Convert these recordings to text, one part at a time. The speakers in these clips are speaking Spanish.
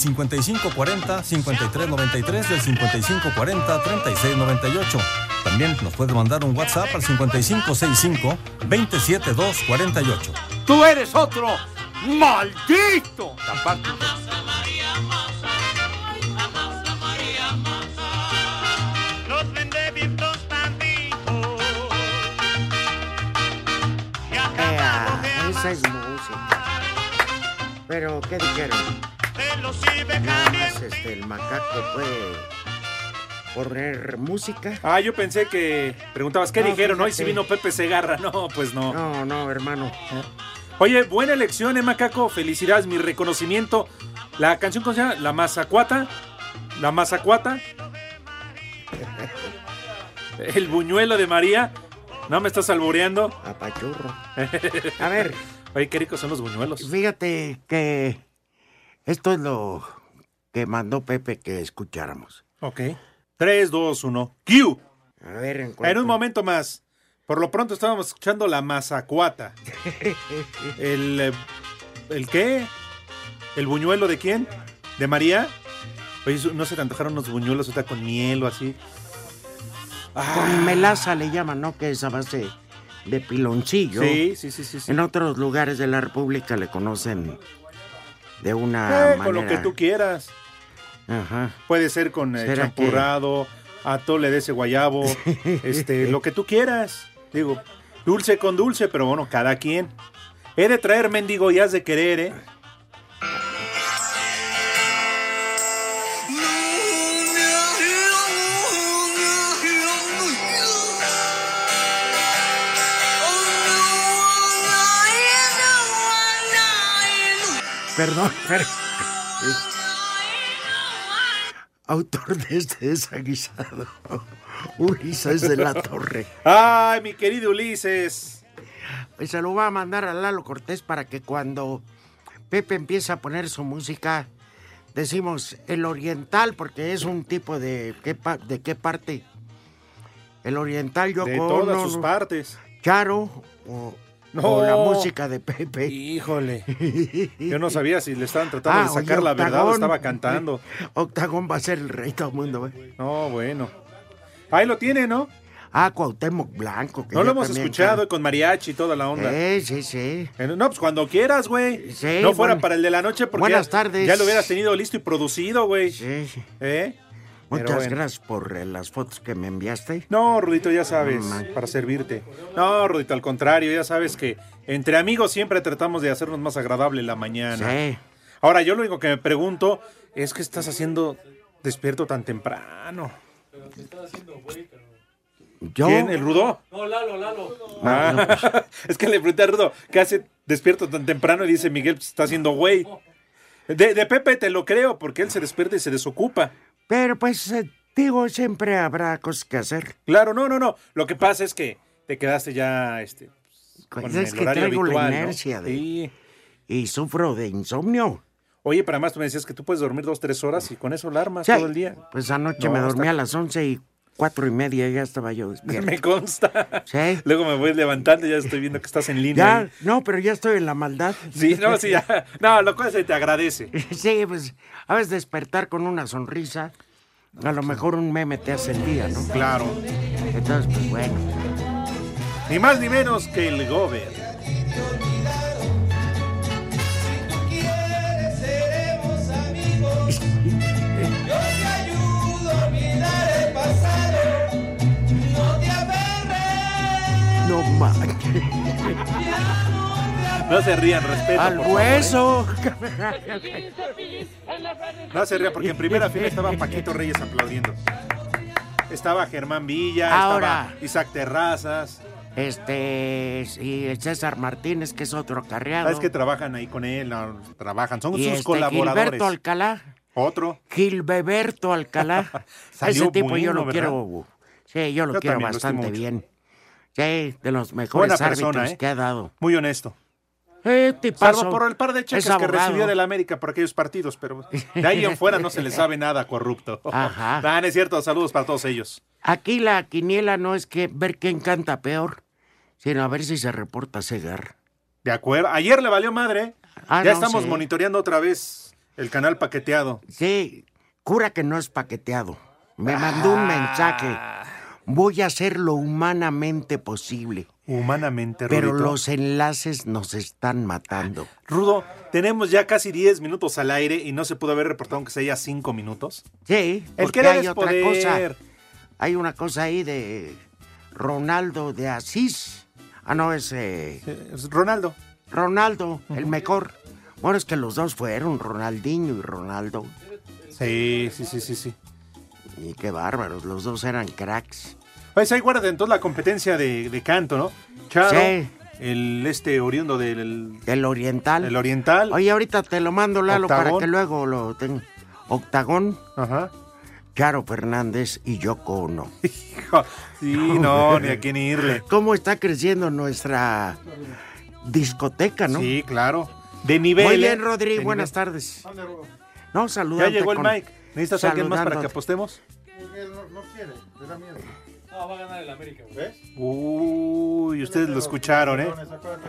5540-5393 del 5540-3698. También nos puedes mandar un WhatsApp al 5565-27248. ¡Tú eres otro! ¡Maldito! Ea, esa es música. Pero, ¿qué dijeron? Más este, el macaco puede poner música. Ah, yo pensé que preguntabas qué No, dijeron hoy si fíjate. vino Pepe Segarra. No, pues no. No, no, hermano. Oye, buena elección, eh, Macaco. Felicidades, mi reconocimiento. La canción, ¿cómo se llama? La Mazacuata. La Mazacuata. El buñuelo de María. No me estás alboreando. Apachurro. A ver, Oye, qué ricos son los buñuelos. fíjate que esto es lo que mandó Pepe que escucháramos. Ok. 3, 2, 1. ¡Q! A ver, en, En cuanto- un momento más. Por lo pronto estábamos escuchando la Mazacuata. El. eh, ¿El qué? ¿El buñuelo de quién? ¿De María? Oye, ¿no se te antojaron unos buñuelos ahorita con miel o así? Ah, Con melaza le llaman, ¿no? Que es a base de piloncillo. Sí, sí, sí, sí. sí. En otros lugares de la República le conocen de una Eh, manera. con lo que tú quieras. Ajá. Puede ser con eh, ¿Será que- champurrado, atole de ese guayabo, este, lo que tú quieras. Digo, dulce con dulce, pero bueno, cada quien. He de traer mendigo y has de querer, ¿eh? Perdón, pero. Autor de este desaguisado. Ulises de la Torre. Ay, mi querido Ulises. Pues se lo va a mandar a Lalo Cortés para que cuando Pepe empiece a poner su música, decimos el oriental, porque es un tipo de. ¿Qué, de qué parte? El oriental yo De todas sus partes. Charo o, No. o la música de Pepe. Híjole. Yo no sabía si le estaban tratando Ah, de sacar oye, la verdad o estaba cantando. Octagón va a ser el rey todo el mundo, güey. No, bueno. Ahí lo tiene, ¿no? Ah, Cuauhtémoc Blanco. que No lo hemos escuchado canta. con mariachi y toda la onda. Sí, sí, sí. Eh, No, pues cuando quieras, güey. Sí, no fuera bueno. para el de la noche porque Buenas ya, tardes. ya lo hubieras tenido listo y producido, güey. Sí, sí. ¿Eh? Pero Muchas bueno. gracias por eh, las fotos que me enviaste. No, Rudito, ya sabes, para servirte. No, Rudito, al contrario, ya sabes que entre amigos siempre tratamos de hacernos más agradable la mañana. Sí. Ahora, yo lo único que me pregunto es qué estás haciendo despierto tan temprano. Yo. ¿Quién? ¿El Rudo? No, Lalo, Lalo. Ah, no, pues. es que le pregunté a Rudo, ¿qué hace despierto tan temprano? Y dice Miguel, pues, está haciendo güey. De, de Pepe te lo creo, porque él se despierta y se desocupa. Pero pues, eh, digo, siempre habrá cosas que hacer. Claro, no, no, no. Lo que pasa es que te quedaste ya este, Pues con es el que horario traigo habitual, la ¿no? inercia de- Sí. Y sufro de insomnio. Oye, pero además tú me decías que tú puedes dormir dos, tres horas y con eso alarmas Sí, todo el día. Pues anoche No, me dormí a las once y cuatro y media ya estaba yo despierto. Me consta. Sí. Luego me voy levantando y ya estoy viendo que estás en línea. Ya, no, pero ya estoy en la maldad. Sí, no, sí, ya. No, lo cual se te agradece. Sí, pues, a veces despertar con una sonrisa A lo mejor un meme te hace el día, ¿no? Claro. Entonces, pues bueno. Ni más ni menos que el Gober. No manches. No se rían, respeto. Al por favor, hueso. ¿eh? No se rían, porque en primera fila estaba Paquito Reyes aplaudiendo. Estaba Germán Villa, Ahora. estaba Isaac Terrazas. Este, el César Martínez, que es otro carreado. ¿Sabes que trabajan ahí con él? No, trabajan, son y sus este, colaboradores. Gilberto Alcalá. Otro. Gilberto Alcalá. Ese tipo yo lo ¿verdad? quiero. Sí, yo lo Yo quiero lo bastante bien. Sí, de los mejores Buena persona, ¿eh? que ha dado. Muy honesto. Eh. Salvo por el par de cheques Es que recibió del América por aquellos partidos, pero de ahí en fuera no se le sabe nada corrupto. Ajá. Ah, no es cierto, saludos para todos ellos. Aquí la quiniela no es que ver quién canta peor, sino a ver si se reporta Segar. De acuerdo. Ayer le valió madre. Ah, ya no, estamos sí. monitoreando otra vez el canal paqueteado. Sí, cura que no es paqueteado. Me mandó un mensaje. Voy a hacer lo humanamente posible. Humanamente, Pero Rudito. los enlaces nos están matando. Rudo, tenemos ya casi 10 minutos al aire y no se pudo haber reportado aunque sea ya 5 minutos. Sí, El porque hay otra poder. cosa. Hay una cosa ahí de Ronaldo de Asís. Ah, no, es eh, Es Ronaldo. Ronaldo, el mejor. Bueno, es que los dos fueron, Ronaldinho y Ronaldo. Sí, sí, sí, sí, sí. Y qué bárbaros, los dos eran cracks. Pues ahí guarda entonces la competencia de, de canto, ¿no? Charo, Sí. el este oriundo del El oriental. el oriental. Oye, ahorita te lo mando, Lalo, para que luego lo tenga. Octagón, Ajá. Charo Fernández y Yoko Ono. Hijo, Sí, no, ni a quién irle. ¿Cómo está creciendo nuestra discoteca, no? Sí, claro. De nivel. Muy ¿eh? bien, Rodri, De buenas nivel. tardes. No, saludando. Ya llegó el Mike. ¿Necesitas alguien más para que apostemos? No, va a ganar el América, güey. Uy, ustedes lo escucharon, ¿eh?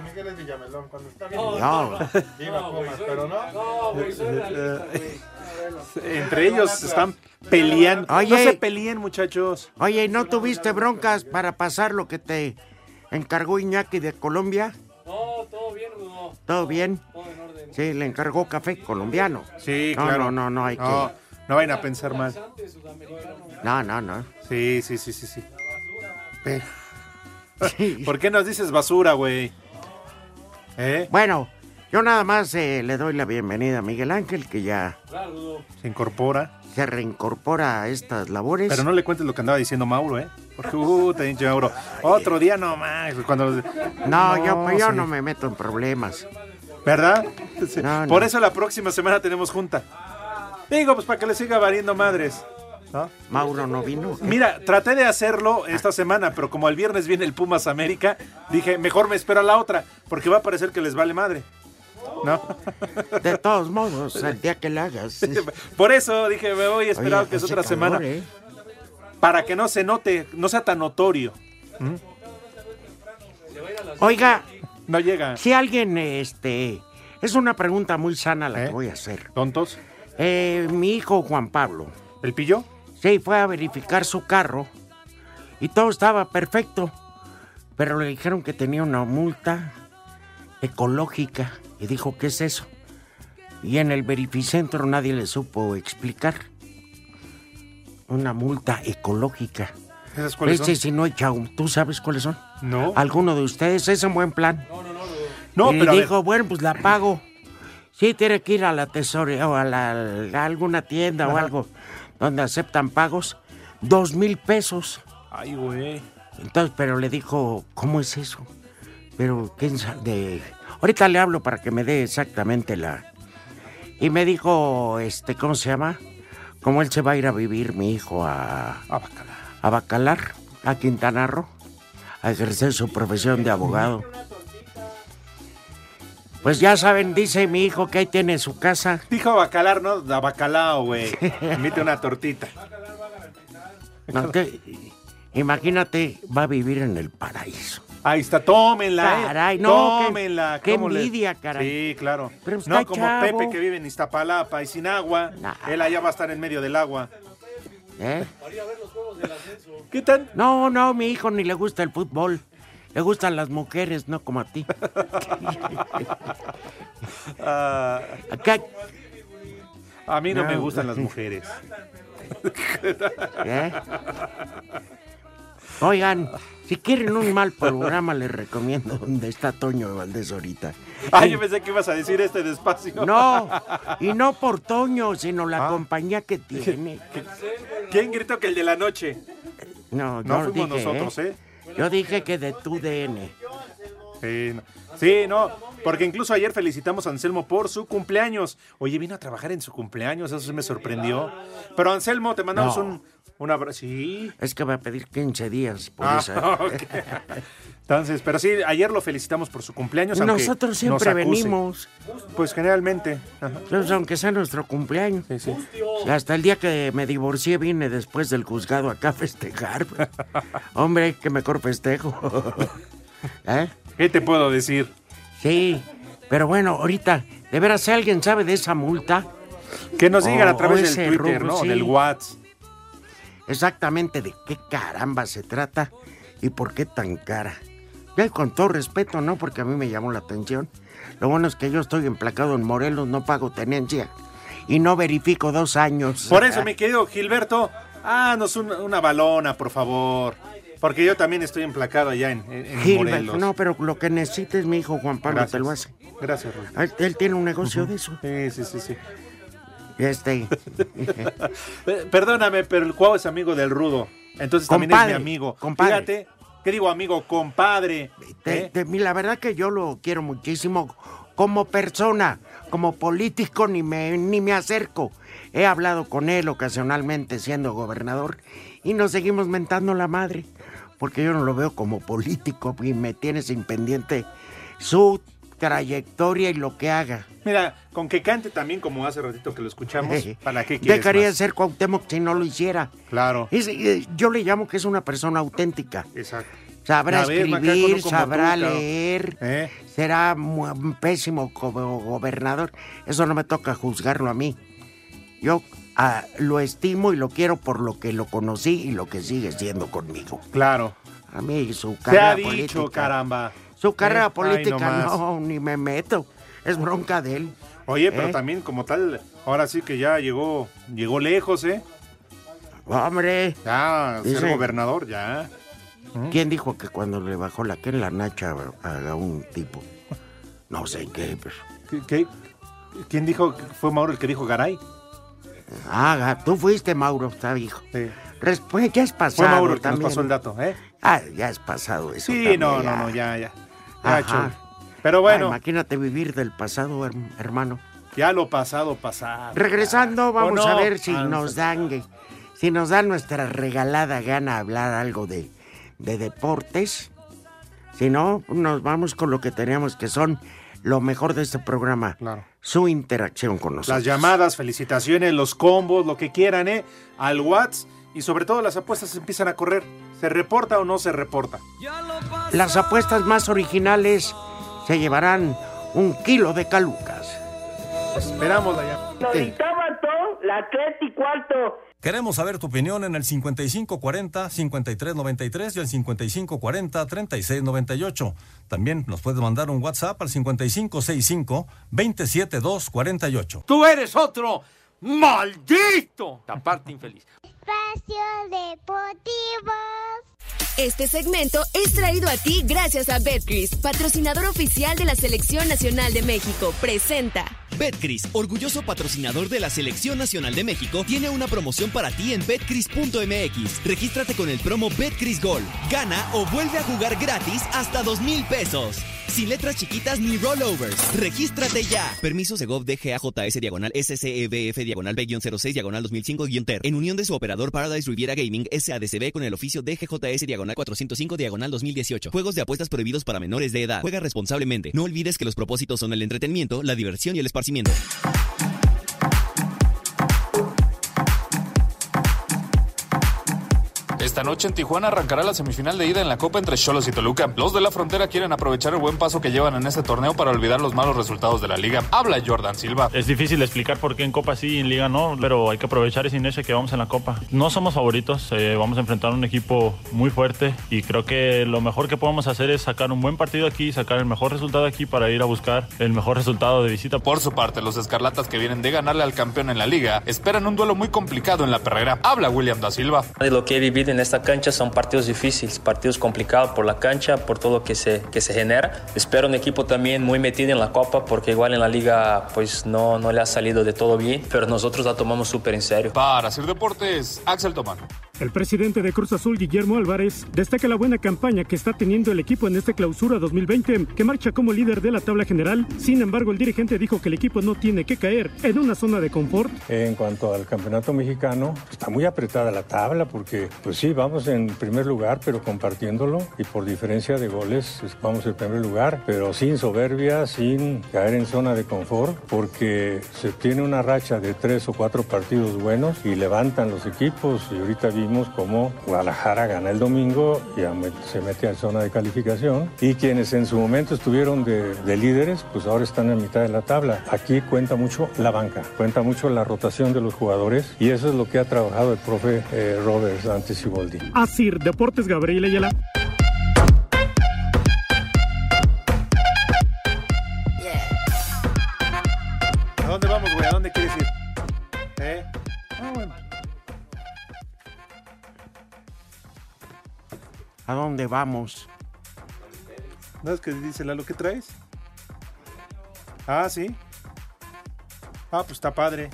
Miguel es Villamelón, cuando está bien. No, No. no, no. Viva No, güey, Pumas, soy- pero no. No, güey, soy realista, güey. Entre ellos están peleando. Oye. No se peleen, muchachos. Oye, ¿y no tuviste broncas para pasar lo que te encargó Iñaki de Colombia? No, todo bien, Rudo. ¿Todo bien? Todo en orden. Sí, le encargó café colombiano. Sí, No, claro. no, no, no hay No, no vayan a pensar mal. No, no, no. Sí, sí, sí, sí, sí. Pero- Sí. ¿Por qué nos dices basura, güey? ¿Eh? Bueno, yo nada más eh, le doy la bienvenida a Miguel Ángel, que ya. Se incorpora. se reincorpora a estas labores. Pero no le cuentes lo que andaba diciendo Mauro, ¿eh? Porque, uh, te dicho Mauro. Otro día no más. Cuando... No, yo, pues, yo sí. no me meto en problemas. ¿Verdad? No, no. Por eso la próxima semana tenemos junta. Digo, pues para que le siga valiendo madres. ¿no? Mauro no vino. Mira, traté de hacerlo esta semana, pero como el viernes viene el Pumas América, dije, mejor me espero a la otra, porque va a parecer que les vale madre. ¿No? De todos modos, el día que la hagas. Por eso dije, me voy a esperar Oye, que es otra calor, semana, ¿eh? para que no se note, no sea tan notorio. Oiga, No llega. si alguien, este, es una pregunta muy sana la ¿Eh? que voy a hacer. ¿Tontos? Eh, mi hijo Juan Pablo, ¿El pillo? sí, fue a verificar su carro y todo estaba perfecto, pero le dijeron que tenía una multa ecológica y dijo, ¿qué es eso? Y en el verificentro nadie le supo explicar. Una multa ecológica. ¿Esas cuáles Ese son? si no echa un- ¿Tú sabes cuáles son? No. ¿Alguno de ustedes? Es un buen plan. No, y pero a ver, dijo, bueno, pues la pago. Sí, tiene que ir a la tesorería o a, la- a alguna tienda o algo donde aceptan pagos. Dos mil pesos. Ay, güey. Entonces, pero le dijo, ¿cómo es eso? Pero, ¿quién sabe? De... Ahorita le hablo para que me dé exactamente la... Y me dijo, este, ¿cómo se llama? Como él se va a ir a vivir, mi hijo, a, Ah, bacala. a Bacalar, a Quintana Roo, a ejercer su profesión de abogado. Pues ya saben, dice mi hijo que ahí tiene su casa. Dijo bacalar, ¿no? Da bacalao, güey. Invite una tortita. No, que- imagínate, va a vivir en el paraíso. Ahí está, tómenla, ¿eh? Caray, no, qué- tómenla. qué ¿cómo le- caray. Sí, claro. Pero está no como chavo. Pepe que vive en Iztapalapa y sin agua. Nah. Él allá va a estar en medio del agua. ¿Eh? ¿Qué tan? No, no, mi hijo ni le gusta el fútbol. Le gustan las mujeres, no como a ti. Ah, Acá, a mí no, No. me gustan las mujeres. ¿eh? Oigan, si quieren un mal programa, les recomiendo donde está Toño Valdés ahorita. Ay, yo pensé que ibas a decir este despacio. No, y no por Toño, sino la Ah. compañía que tiene. ¿Quién gritó que el de la noche? No, No no fuimos dije, nosotros, ¿eh? ¿eh? Yo dije que de tu DN. Sí, no. Sí, no, porque incluso ayer felicitamos a Anselmo por su cumpleaños. Oye, vino a trabajar en su cumpleaños, eso sí me sorprendió. Pero Anselmo, te mandamos No. un, un abrazo. Sí. Es que va a pedir 15 días por Ah, eso. ok. Entonces, pero sí, ayer lo felicitamos por su cumpleaños. Nosotros siempre nos venimos, Pues generalmente. Ajá. pues, aunque sea nuestro cumpleaños. Sí, sí. Hasta el día que me divorcié vine después del juzgado acá a festejar. Hombre, qué mejor festejo. ¿Eh? ¿Qué te puedo decir? Sí, pero bueno, ahorita, de veras, si alguien sabe de esa multa, Que nos digan a través del Twitter, rubro, ¿no? sí. Del WhatsApp. exactamente de qué caramba se trata y por qué tan cara. Con todo respeto, ¿no? Porque a mí me llamó la atención. Lo bueno es que yo estoy emplacado en Morelos, no pago tenencia y no verifico dos años. Por eso, mi querido Gilberto, haznos una, una balona, por favor. Porque yo también estoy emplacado allá en, en, en Gilbert, Morelos. no, pero lo que necesites, mi hijo Juan Pablo, Gracias. te lo hace. Gracias, Ruth. Él, tiene un negocio de eso. Sí, sí, sí, sí. Este, Perdóname, pero el Cuau es amigo del Rudo. Entonces también es mi amigo. compadre. Fíjate, ¿qué digo amigo? Compadre. te- ¿eh? te- mi- la verdad que yo lo quiero muchísimo como persona, como político ni me, ni me acerco. He hablado con él ocasionalmente siendo gobernador y nos seguimos mentando la madre, porque yo no lo veo como político y me tiene sin pendiente su trayectoria y lo que haga. Mira, con que cante también como hace ratito que lo escuchamos, ¿para qué quieres Dejaría de más? ser Cuauhtémoc si no lo hiciera. Claro, Es- eh, yo le llamo que es una persona auténtica. exacto. Sabrá macaco, escribir, no sabrá tú, claro. leer, ¿Eh? será un pésimo como gobernador. Eso no me toca juzgarlo a mí. Yo ah, lo estimo y lo quiero por lo que lo conocí y lo que sigue siendo conmigo. Claro. A mí su Se ha carrera dicho, política. caramba. Su carrera Eh, ay, política no, ni me meto. Es bronca de él. Oye, pero ¿Eh? también como tal, ahora sí que ya llegó, llegó lejos, ¿eh? Hombre, Ya, ser Dice- gobernador, ya. ¿quién dijo que cuando le bajó la que en la nacha haga un tipo? No sé qué. pero- ¿Qué, qué- quién dijo? que ¿Fue Mauro el que dijo Garay? Haga, tú fuiste Mauro, está hijo. Sí. Después ya es pasado. Fue Mauro el que también. nos pasó el dato, ¿eh? Ah, ya es pasado eso. Sí, no, no, no, ya, ya. Ajá. Ya, Pero Ah, bueno, imagínate vivir del pasado, herm- hermano. ya lo pasado, pasado. Regresando, ¿O vamos no? a ver si Ah, nos dan, si nos dan nuestra regalada gana hablar algo de, de deportes. Si no, nos vamos con lo que teníamos, que son lo mejor de este programa. Claro. Su interacción con nosotros. Las llamadas, felicitaciones, los combos, lo que quieran, ¿eh? Al WhatsApp. Y sobre todo las apuestas empiezan a correr. ¿Se reporta o no se reporta? Las apuestas más originales se llevarán un kilo de calucas. Esperamos la llamada. la tres y cuarto. Queremos saber tu opinión en el 5540-5393 y el 5540-3698. También nos puedes mandar un WhatsApp al 5565-27248. ¡Tú eres otro! ¡Maldito! Taparte infeliz. Espacio Deportivo. Este segmento es traído a ti gracias a Betcris, patrocinador oficial de la Selección Nacional de México. Presenta. Betcris, orgulloso patrocinador de la Selección Nacional de México, tiene una promoción para ti en betcris.mx. Regístrate con el promo Betcris Gol. Gana o vuelve a jugar gratis hasta dos mil pesos. Sin letras chiquitas ni rollovers. Regístrate ya. Permiso Segov DGAJS diagonal SCEBF diagonal B-06 diagonal 2005-TER. En unión de su operador Paradise Riviera Gaming SADCB con el oficio DGJS diagonal 405 diagonal 2018. Juegos de apuestas prohibidos para menores de edad. Juega responsablemente. No olvides que los propósitos son el entretenimiento, la diversión y el esparcimiento. Esta noche en Tijuana arrancará la semifinal de ida en la Copa entre Cholos y Toluca. Los de la frontera quieren aprovechar el buen paso que llevan en este torneo para olvidar los malos resultados de la liga. Habla Jordan Silva. Es difícil explicar por qué en Copa sí y en Liga no, pero hay que aprovechar ese inercia que vamos en la Copa. No somos favoritos, eh, vamos a enfrentar a un equipo muy fuerte y creo que lo mejor que podemos hacer es sacar un buen partido aquí, sacar el mejor resultado aquí para ir a buscar el mejor resultado de visita. Por su parte, los escarlatas que vienen de ganarle al campeón en la liga esperan un duelo muy complicado en la perrera. Habla William da Silva. De lo que he vivido en esta cancha son partidos difíciles, partidos complicados por la cancha, por todo lo que se, que se genera. Espero un equipo también muy metido en la Copa porque igual en la liga pues no, no le ha salido de todo bien, pero nosotros la tomamos súper en serio. Para hacer deportes, Axel Tomán. El presidente de Cruz Azul, Guillermo Álvarez, destaca la buena campaña que está teniendo el equipo en esta clausura 2020, que marcha como líder de la tabla general. Sin embargo, el dirigente dijo que el equipo no tiene que caer en una zona de confort. En cuanto al campeonato mexicano, está muy apretada la tabla porque, pues sí, vamos en primer lugar, pero compartiéndolo y por diferencia de goles pues, vamos en primer lugar, pero sin soberbia, sin caer en zona de confort, porque se tiene una racha de tres o cuatro partidos buenos y levantan los equipos y ahorita vimos como Guadalajara gana el domingo y se mete a zona de calificación y quienes en su momento estuvieron de, de, líderes, pues ahora están en mitad de la tabla. Aquí cuenta mucho la banca, cuenta mucho la rotación de los jugadores y eso es lo que ha trabajado el profe eh, Robert Santos Siboldi. Así, Deportes Gabriel Ayala. ¿A dónde vamos? ¿No es que dice Lalo que traes? Ah, sí. Ah, pues está padre.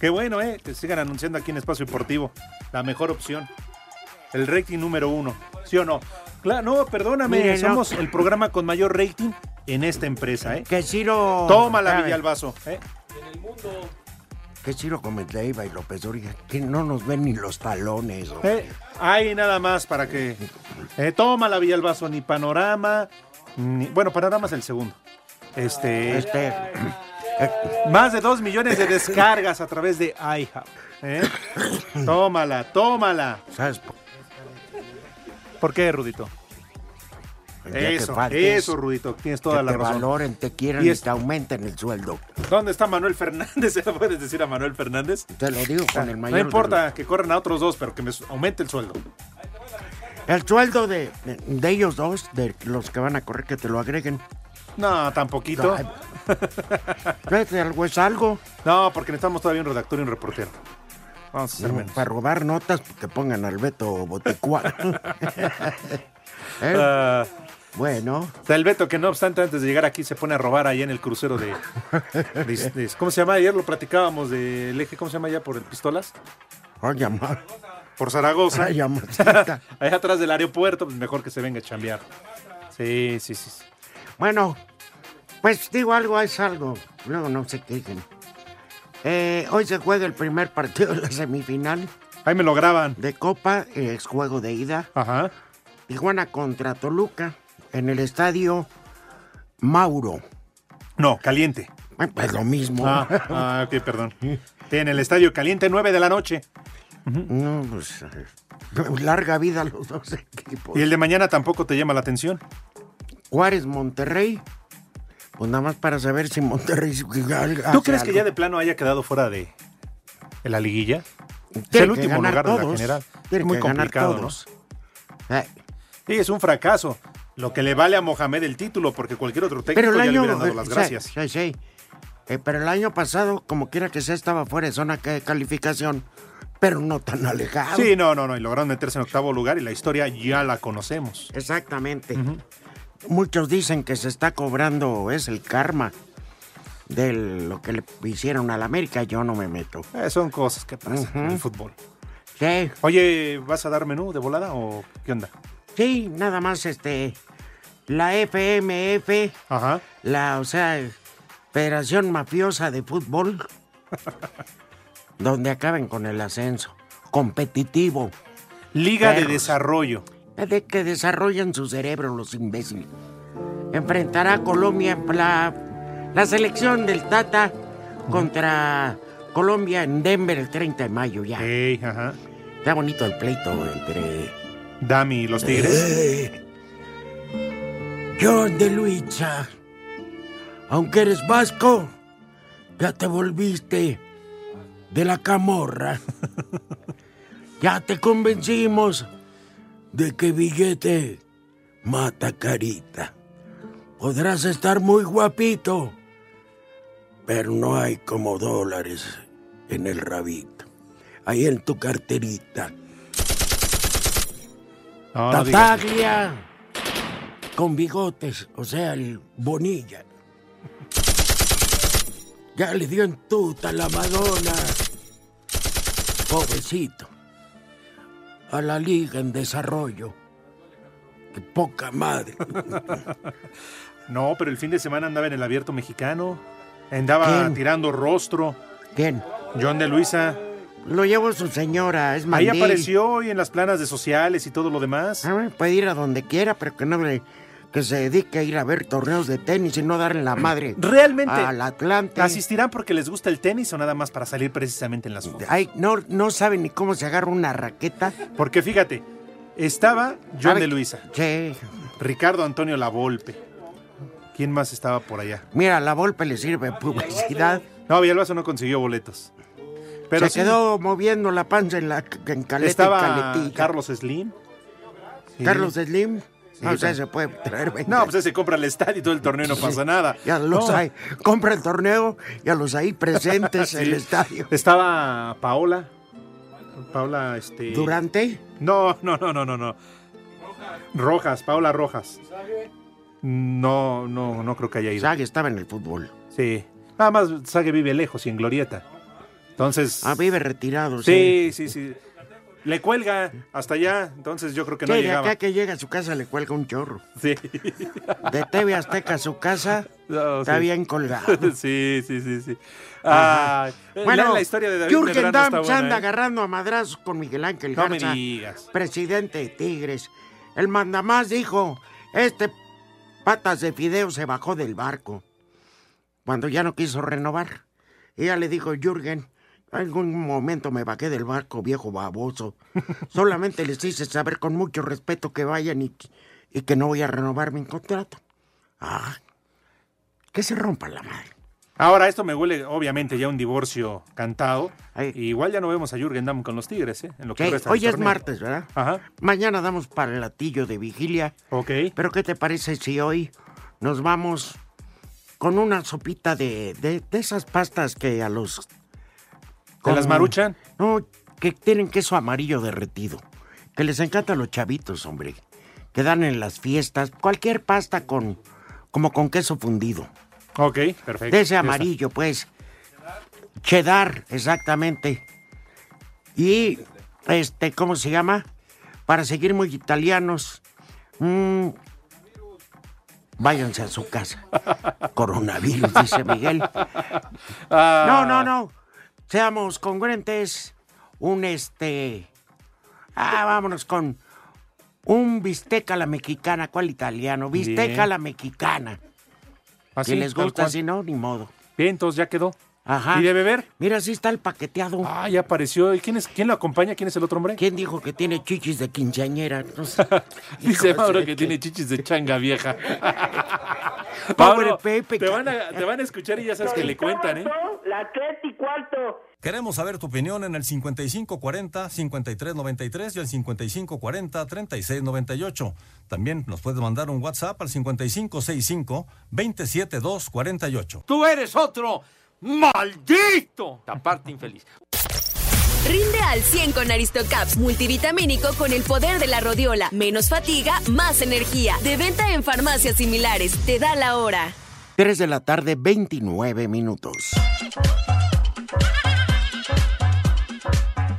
Qué bueno, ¿eh? Que sigan anunciando aquí en Espacio Deportivo. La mejor opción. El rating número uno. ¿Sí o no? Claro, no, perdóname. No. somos el programa con mayor rating en esta empresa, ¿eh? Que Ciro. Toma la. Villalbazo, ¿eh? Que Ciro Cometleiva y López Dóriga, que no nos ven ni los talones. Eh, Ahí nada más para que. Eh, toma la Villalbazo, ni panorama. Ni, bueno, panorama es el segundo. Este. Este. Más de dos millones de descargas a través de iHub. ¿eh? Tómala, tómala. ¿Por qué, Rudito? El día que Eso, faltes, eso, Rudito, tienes toda que la te razón. valoren, te quieran Y y, es- te aumenten el sueldo. ¿Dónde está Manuel Fernández? ¿Se lo puedes decir a Manuel Fernández? Te lo digo con el No mayor. importa que corran a otros dos, pero que me aumente el sueldo. El sueldo de, de- ellos dos, de los que van a correr, que te lo agreguen. No, tan poquito. Algo es algo. No, porque necesitamos todavía un redactor y un reportero. Vamos a hacer menos. Para robar notas, que pongan al Beto Boticua. ¿Eh? Ah, Bueno, el Beto que no obstante antes de llegar aquí se pone a robar ahí en el crucero de, de- de- ¿cómo se llama? Ayer lo platicábamos del eje, ¿cómo se llama allá por el Pistolas? oye, amor. Por Zaragoza. Ay. Allá atrás del aeropuerto, pues mejor que se venga a chambear. Sí, sí, sí. Bueno, pues digo algo, es algo. Luego no se quejen. Eh, hoy se juega el primer partido de la semifinal Ahí me lo graban. de Copa, ex juego de ida. Ajá. Tijuana contra Toluca en el estadio Mauro. No, caliente. Eh, Pues lo mismo. Ah, ah, ok, perdón. En el estadio caliente, 9 de la noche. No, pues, eh, larga vida a los dos equipos. Y el de mañana tampoco te llama la atención. Juárez, Monterrey. Pues nada más para saber si Monterrey. ¿Tú crees que ya de plano haya quedado fuera de, de la liguilla? Es el último lugar de la todos. general. Tiene Es muy que complicado, todos. Sí, es un fracaso. Lo que le vale a Mohamed el título, porque cualquier otro técnico pero el ya le hubieran dado eh, las gracias. Sí, sí. Eh, pero el año pasado, como quiera que sea, estaba fuera de zona de calificación, pero no tan alejado. Sí, no, no, no. Y lograron meterse en octavo lugar y la historia ya la conocemos. Exactamente. Muchos dicen que se está cobrando, es el karma de lo que le hicieron al América. Yo no me meto. Eh, son cosas que pasan en el fútbol. Sí, Oye, ¿vas a dar menú de volada o qué onda? Sí, nada más este. La FMF, Ajá. la, o sea, Federación Mafiosa de Fútbol, donde acaben con el ascenso. Competitivo. Liga de. Desarrollo. de que desarrollan su cerebro los imbéciles. Enfrentará a Colombia en la, la selección del Tata contra Colombia en Denver el 30 de mayo ya. Ey, ajá. Está bonito el pleito entre... Dami y los Tigres. Eh, John de Luisa, aunque eres vasco, ya te volviste de la camorra. ya te convencimos de que billete mata carita. Podrás estar muy guapito, pero no hay como dólares en el rabito. Ahí en tu carterita. No, no digas. Tataglia con bigotes, o sea, el Bonilla. Ya le dio en tuta la Madonna. Pobrecito. A la liga en desarrollo. Qué poca madre. No, pero el fin de semana andaba en el abierto mexicano. Andaba ¿Quién? tirando rostro. ¿Quién? John de Luisa. Lo llevó su señora, es Ahí mandil. apareció hoy en las planas de sociales y todo lo demás. Ah, Puede ir a donde quiera, pero que no le... Que se dedique a ir a ver torneos de tenis y no darle la madre Realmente. al Atlante. ¿Asistirán porque les gusta el tenis o nada más para salir precisamente en las fotos? Ay, no, no saben ni cómo se agarra una raqueta. Porque fíjate, estaba John de Luisa, Sí. Ricardo Antonio Lavolpe. ¿Quién más estaba por allá? Mira, la Volpe le sirve publicidad. No, Villalbazo no consiguió boletos. Pero se sí, quedó moviendo la panza en la en caleta estaba caletilla. Carlos Slim. Sí. Carlos Slim. Sí, no sé, tam- se puede traer 20. No, pues ese compra el estadio y todo el torneo y no pasa nada. Ya los No. hay. Compra el torneo y a los ahí presentes en el estadio. Estaba Paola. Paola, este. ¿Durante? No, no, no, no, no, no. Rojas, Paola Rojas. No, no, no creo que haya ido. Sague estaba en el fútbol. Sí. Nada más Sague vive lejos y en Glorieta. Entonces. Ah, vive retirado. sí, sí, sí. Le cuelga hasta allá, entonces yo creo que no Sí, de llegaba. acá que llega a su casa le cuelga un chorro. Sí. De TV Azteca a su casa No, está sí. bien colgado. Sí, sí, sí, sí. Ah, Bueno, la, la historia de David Jürgen Damm se buena, anda ¿eh? agarrando a madrazos con Miguel Ángel No me Garza, digas. presidente de Tigres. El mandamás dijo, este patas de fideo se bajó del barco cuando ya no quiso renovar. Ella le dijo, Jürgen, en algún momento me bajé del barco, viejo baboso. Solamente les hice saber con mucho respeto que vayan y, y que no voy a renovar mi contrato. Ah, que se rompa la madre. Ahora, esto me huele, obviamente, ya un divorcio cantado. Igual ya no vemos a Jürgen Damm con los Tigres, ¿eh? En lo que hoy es torneo. martes, ¿verdad? Ajá. Mañana damos para el latillo de vigilia. Ok. Pero ¿qué te parece si hoy nos vamos con una sopita de, de, de esas pastas que a los... ¿De las Maruchan? No, que tienen queso amarillo derretido. Que les encanta a los chavitos, hombre. Que dan en las fiestas. Cualquier pasta con... como con queso fundido. Ok, perfecto. De ese amarillo, pues. Cheddar, exactamente. Y, este, ¿cómo se llama? Para seguir muy italianos. mm, váyanse a su casa. Coronavirus, dice Miguel. Ah. No, no, no. Seamos congruentes. Un este. Ah, vámonos con un bistec a la mexicana. ¿Cuál italiano? Bistec Bien. a la mexicana. Así, si les gusta, si no, ni modo. Bien, entonces ya quedó. Ajá. ¿Y de beber? Mira, así está el paqueteado. Ah, ya apareció. ¿Y quién, es, quién lo acompaña? ¿Quién es el otro hombre? ¿Quién dijo que tiene chichis de quinceañera? No sé. Dice Mauro que tiene chichis de changa vieja. Pobre Mauro, Pepe. Te van, a, te van a escuchar y ya sabes que le cuentan, ¿eh? La tres y cuarto. Queremos saber tu opinión en el 5540-5393 y el 5540-3698. También nos puedes mandar un WhatsApp al 5565-27248. Tú eres otro maldito. Taparte infeliz. Rinde al 100 con Aristocaps multivitamínico con el poder de la rodiola. Menos fatiga, más energía. De venta en farmacias similares. Te da la hora. 3 de la tarde, 29 minutos.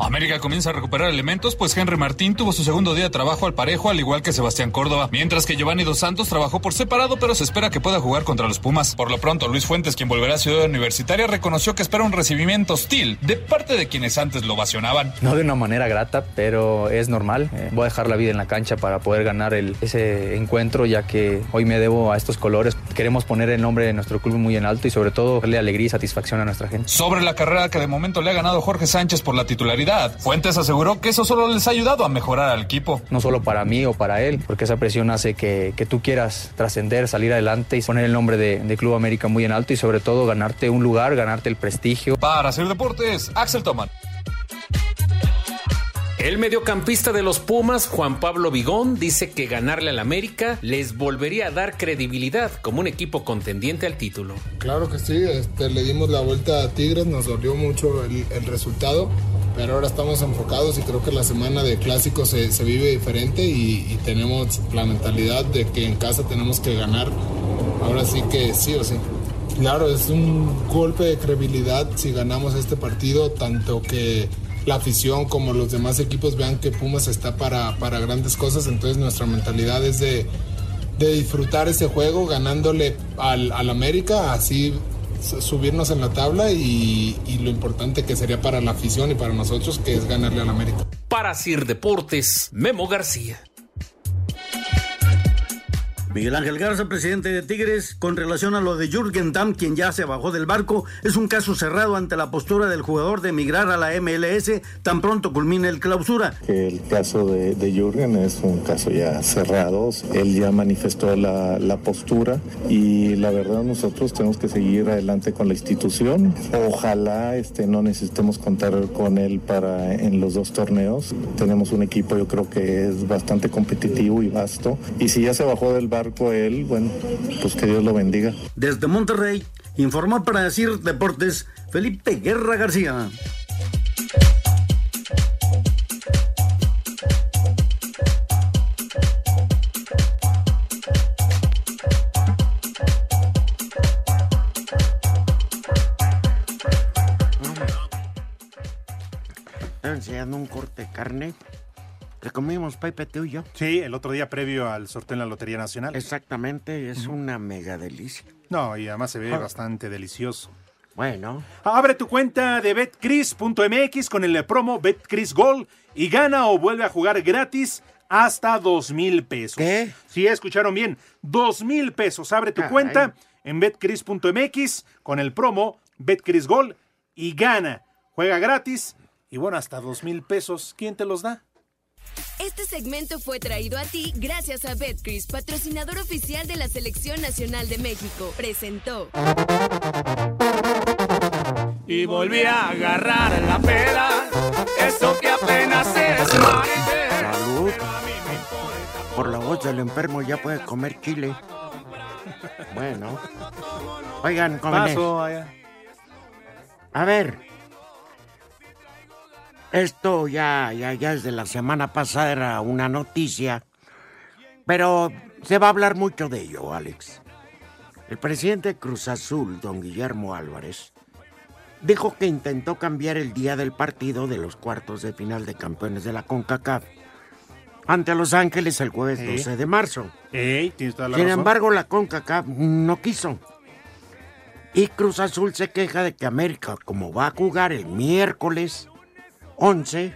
América comienza a recuperar elementos, pues Henry Martín tuvo su segundo día de trabajo al parejo, al igual que Sebastián Córdoba, mientras que Giovanni Dos Santos trabajó por separado, pero se espera que pueda jugar contra los Pumas. Por lo pronto, Luis Fuentes, quien volverá a Ciudad Universitaria, reconoció que espera un recibimiento hostil de parte de quienes antes lo ovacionaban. No de una manera grata, pero es normal. Eh, voy a dejar la vida en la cancha para poder ganar el- ese encuentro, ya que hoy me debo a estos colores. Queremos poner el nombre de nuestro club muy en alto y sobre todo darle alegría y satisfacción a nuestra gente. Sobre la carrera que de momento le ha ganado Jorge Sánchez por la titularidad, Fuentes aseguró que eso solo les ha ayudado a mejorar al equipo. No solo para mí o para él, porque esa presión hace que, que tú quieras trascender, salir adelante y poner el nombre de, de Club América muy en alto y sobre todo ganarte un lugar, ganarte el prestigio. Para hacer deportes, Axel Toman. El mediocampista de los Pumas, Juan Pablo Vigón, dice que ganarle al América les volvería a dar credibilidad como un equipo contendiente al título. Claro que sí, este, le dimos la vuelta a Tigres, nos dolió mucho el, el resultado, pero ahora estamos enfocados y creo que la semana de clásicos se, se vive diferente y, tenemos la mentalidad de que en casa tenemos que ganar. Ahora sí que sí o sí. Claro, es un golpe de credibilidad si ganamos este partido, tanto que la afición como los demás equipos vean que Pumas está para, para grandes cosas, entonces nuestra mentalidad es de, de disfrutar ese juego ganándole al, al América, así subirnos en la tabla y, lo importante que sería para la afición y para nosotros que es ganarle al América. Para Sir Deportes, Memo García. Miguel Ángel Garza, presidente de Tigres, con relación a lo de Jürgen Damm, quien ya se bajó del barco, es un caso cerrado ante la postura del jugador de emigrar a la MLS tan pronto culmine el clausura. El caso de, de Jürgen es un caso ya cerrado, él ya manifestó la, la, postura y la verdad nosotros tenemos que seguir adelante con la institución. Ojalá este, no necesitemos contar con él para en los dos torneos. Tenemos un equipo yo creo que es bastante competitivo y vasto y si ya se bajó del barco él, bueno, pues que Dios lo bendiga. Desde Monterrey, informó para decir Deportes Felipe Guerra García. Estaba enseñando un corte de carne que comimos Pepe tú y yo. Sí, el otro día previo al sorteo en la Lotería Nacional. Exactamente, es una mega delicia. No, y además se ve bastante delicioso. Bueno. Abre tu cuenta de betcris.mx con el promo BetCris Gol y gana o vuelve a jugar gratis hasta dos mil pesos. ¿Qué? Sí, escucharon bien. Dos mil pesos. Abre tu Caray. cuenta en betcris.mx con el promo BetCris Gol y gana. Juega gratis y bueno, hasta dos mil pesos. ¿Quién te los da? Este segmento fue traído a ti gracias a Betcris, patrocinador oficial de la Selección Nacional de México. Presentó. Y volví a agarrar la peda, eso que apenas es marite. Salud. Por la voz del enfermo ya puede comer chile. Bueno. Oigan, jóvenes. Paso allá. A ver. Esto ya, ya, ya desde la semana pasada era una noticia. Pero se va a hablar mucho de ello, Alex. El presidente de Cruz Azul, don Guillermo Álvarez, dijo que intentó cambiar el día del partido de los cuartos de final de campeones de la CONCACAF ante Los Ángeles el jueves Sí. 12 de marzo. Ey, tienes toda la Sin razón. embargo, la CONCACAF no quiso. Y Cruz Azul se queja de que América, como va a jugar el miércoles 11,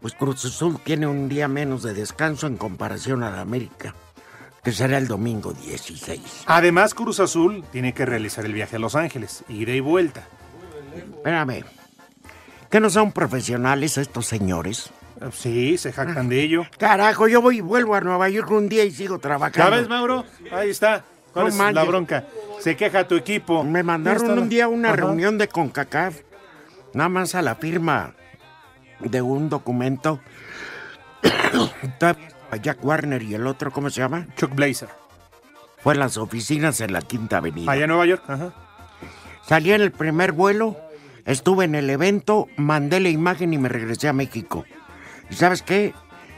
pues Cruz Azul tiene un día menos de descanso en comparación a la América, que será el domingo 16. Además, Cruz Azul tiene que realizar el viaje a Los Ángeles, ida y vuelta. Espérame, ¿que no son profesionales estos señores? Sí, se jactan de ello. Carajo, yo voy y vuelvo a Nueva York un día y sigo trabajando. ¿Sabes, Mauro? Ahí está. ¿Cuál No es la bronca? Se queja tu equipo. Me mandaron un día a una reunión de CONCACAF, nada más a la firma de un documento. Jack Warner y el otro, ¿cómo se llama? Chuck Blazer. Fue en las oficinas en la Quinta Avenida. Allá en Nueva York. Ajá. Salí en el primer vuelo, estuve en el evento, mandé la imagen y me regresé a México. ¿Y sabes qué?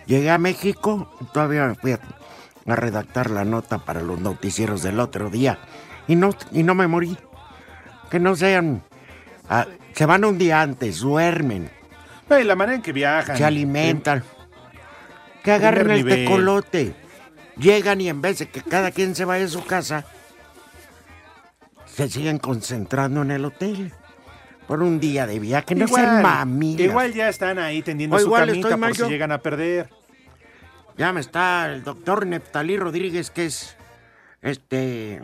Llegué a México, todavía me fui a, a redactar la nota para los noticieros del otro día. Y no, y no me morí. Que no sean... ah, se van un día antes, duermen, Ay, la manera en que viajan. se alimentan. Que agarren el nivel. tecolote. Llegan y en vez de que cada quien se vaya a su casa, se siguen concentrando en el hotel. Por un día de viaje, no sean mamilas. igual ya están ahí tendiendo O su igual camita por si llegan a perder. Ya me está el doctor Neftalí Rodríguez, que es este.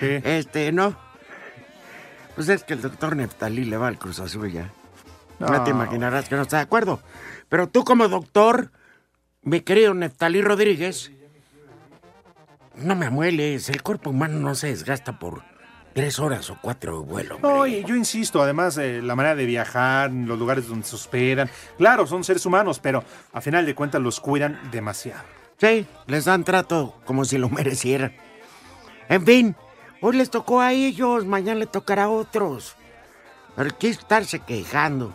este, ¿no? Pues es que el doctor Neftalí le va al Cruz Azul ya. No. No. te imaginarás que no está de acuerdo. Pero tú como doctor, mi querido Neftalí Rodríguez, no me amueles. El cuerpo humano no se desgasta por tres horas o cuatro de vuelo. No, y yo insisto, además, eh, la manera de viajar, los lugares donde se hospedan. Claro, son seres humanos, pero a final de cuentas los cuidan demasiado. Sí, les dan trato como si lo merecieran. En fin, hoy les tocó a ellos, mañana le tocará a otros. Pero hay que estarse quejando.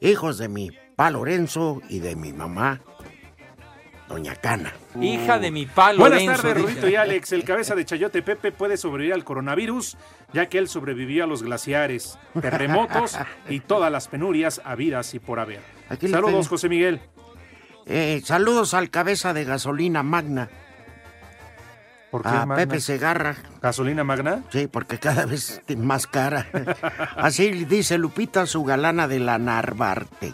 Hijos de mi pa Lorenzo y de mi mamá, Doña Cana. Hija de mi palo. Buenas tardes. Rudito y Alex. El cabeza de Chayote Pepe puede sobrevivir al coronavirus, ya que él sobrevivió a los glaciares, terremotos y todas las penurias habidas y por haber. Aquí Saludos. José Miguel. Eh, saludos al cabeza de gasolina magna. ¿Por qué, a Magna? Pepe Segarra. ¿Gasolina magna? Sí, porque cada vez es más cara. Así dice Lupita, su galana de la Narvarte.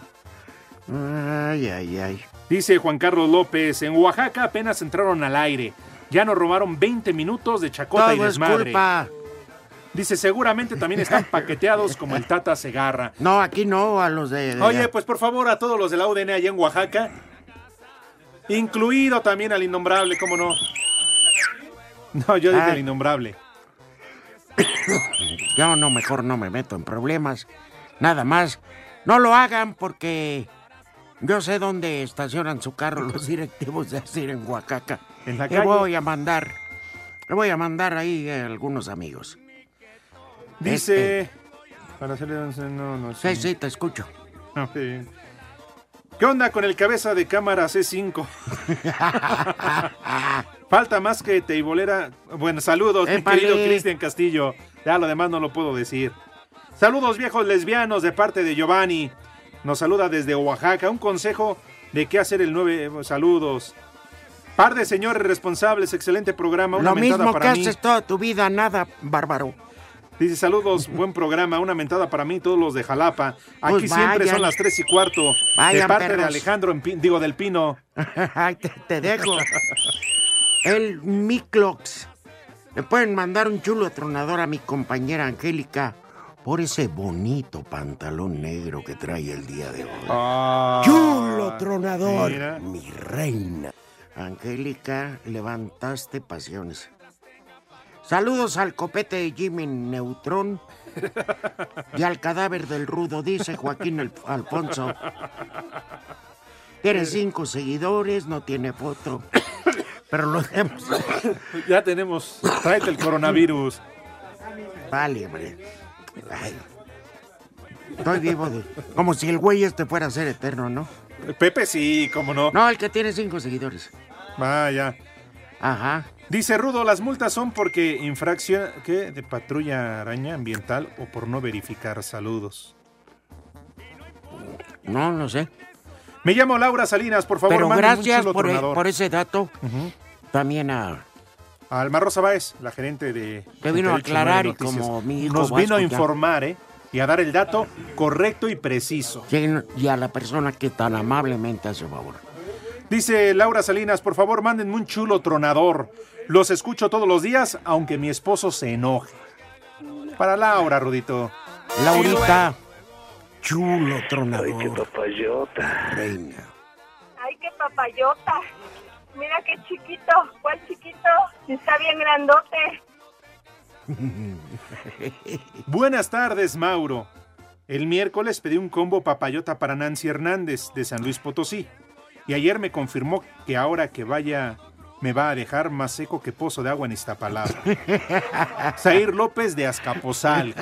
Ay, ay, ay. Dice Juan Carlos López, en Oaxaca apenas entraron al aire. Ya nos robaron 20 minutos de chacota y Todo es desmadre. culpa. Dice, seguramente también están paqueteados como el Tata Segarra. No, aquí no, a los de... de- Oye, pues por favor a todos los de la UDN allá en Oaxaca, incluido también al innombrable, ¿cómo no? No, yo dije Ah. el innombrable. Yo no, mejor no me meto en problemas. Nada más. No lo hagan porque yo sé dónde estacionan su carro los directivos de Asir en Oaxaca. En la Le voy a mandar. Le voy a mandar ahí a algunos amigos. Dice... Para hacerle... No, no Sí, sí, te escucho. Ah, sí. ¿Qué onda con el cabeza de cámara C5? Falta más que teibolera. Bueno, saludos, mi querido Cristian Castillo. Ya lo demás no lo puedo decir. Saludos, viejos lesbianos, de parte de Giovanni. Nos saluda desde Oaxaca. Un consejo de qué hacer el 9. Saludos. Par de señores responsables, excelente programa. Una Lo mismo que para mí. haces toda tu vida, nada, bárbaro. Dice, saludos, buen programa, una mentada para mí, todos los de Jalapa. Aquí Pues siempre vayan. son las tres y cuarto. de parte de. Alejandro, digo, del Pino. Ay, te, te dejo. El Miclox. Le pueden mandar un chulo tronador a mi compañera Angélica por ese bonito pantalón negro que trae el día de hoy. chulo tronador, mira. mi reina. Angélica, levantaste pasiones. Saludos al copete de Jimmy Neutrón y al cadáver del rudo, dice Joaquín El- Alfonso. Tiene cinco seguidores, no tiene foto. Pero lo hemos. Ya tenemos, tráete el coronavirus. Vale, hombre. Ay. Estoy vivo de. Como si el güey este fuera a ser eterno, ¿no? Pepe sí, cómo no. No, el que tiene cinco seguidores. Vaya. Ajá. Dice Rudo, las multas son porque infracción ¿qué? de patrulla araña ambiental o por no verificar saludos. No, no sé. Me llamo Laura Salinas, por favor, Pero gracias por, e- por ese dato. También a. Alma Rosa Báez, la gerente de... Que vino a 88.9 aclarar y como mi hijo Nos a vino a informar, ¿eh? Y a dar el dato correcto y preciso. Y a la persona que tan amablemente hace favor. Dice Laura Salinas, por favor, mándenme un chulo tronador. Los escucho todos los días, aunque mi esposo se enoje. Para Laura, Rudito. Laurita, chulo tronador. Ay, qué papayota. Reina. Ay, qué papayota. Mira qué chiquito. ¿Cuál chiquito? Está bien grandote. Buenas tardes, Mauro. El miércoles pedí un combo papayota para Nancy Hernández de San Luis Potosí. Y ayer me confirmó que ahora que vaya me va a dejar más seco que pozo de agua en Iztapalapa. Zair López de Azcapotzalco.